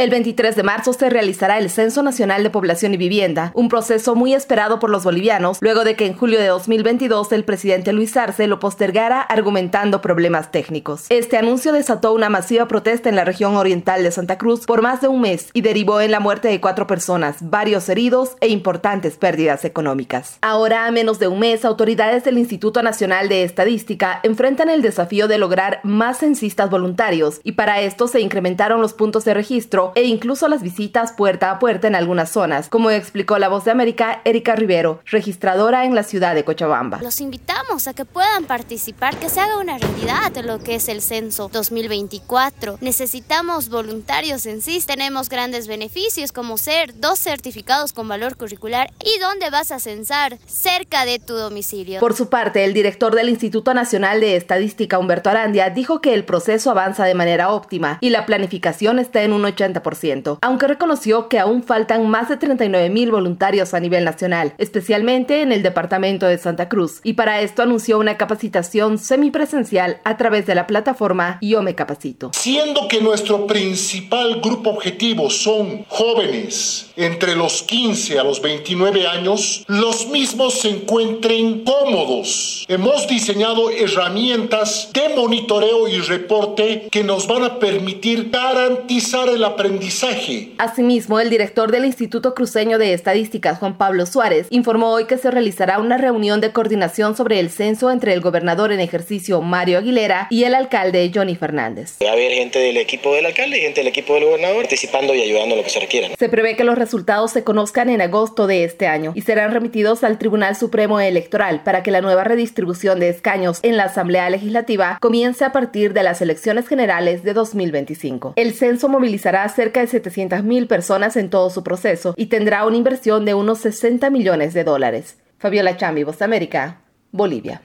El 23 de marzo se realizará el Censo Nacional de Población y Vivienda, un proceso muy esperado por los bolivianos, luego de que en julio de 2022 el presidente Luis Arce lo postergara argumentando problemas técnicos. Este anuncio desató una masiva protesta en la región oriental de Santa Cruz por más de un mes y derivó en la muerte de cuatro personas, varios heridos e importantes pérdidas económicas. Ahora, a menos de un mes, autoridades del Instituto Nacional de Estadística enfrentan el desafío de lograr más censistas voluntarios y para esto se incrementaron los puntos de registro e incluso las visitas puerta a puerta en algunas zonas, como explicó la voz de América Erika Rivero, registradora en la ciudad de Cochabamba. Los invitamos a que puedan participar, que se haga una realidad de lo que es el censo 2024. Necesitamos voluntarios en sí, tenemos grandes beneficios como ser dos certificados con valor curricular y dónde vas a censar cerca de tu domicilio. Por su parte, el director del Instituto Nacional de Estadística, Humberto Arandia, dijo que el proceso avanza de manera óptima y la planificación está en un 80%, aunque reconoció que aún faltan más de 39 mil voluntarios a nivel nacional, especialmente en el departamento de Santa Cruz, y para esto anunció una capacitación semipresencial a través de la plataforma Yo Me Capacito. Siendo que nuestro principal grupo objetivo son jóvenes entre los 15 a los 29 años, los mismos se encuentren cómodos. Hemos diseñado herramientas de monitoreo y reporte que nos van a permitir garantizar el aprendizaje. Asimismo, el director del Instituto Cruceño de Estadísticas, Juan Pablo Suárez, informó hoy que se realizará una reunión de coordinación sobre el censo entre el gobernador en ejercicio Mario Aguilera y el alcalde Johnny Fernández. Va a haber gente del equipo del alcalde y gente del equipo del gobernador participando y ayudando en lo que se requiera. Se prevé que los resultados se conozcan en agosto de este año y serán remitidos al Tribunal Supremo Electoral para que la nueva redistribución de escaños en la Asamblea Legislativa comience a partir de las elecciones generales de 2025. El censo movilizará cerca de 700.000 personas en todo su proceso y tendrá una inversión de unos 60 millones de dólares. Fabiola Chambi, Voz América, Bolivia.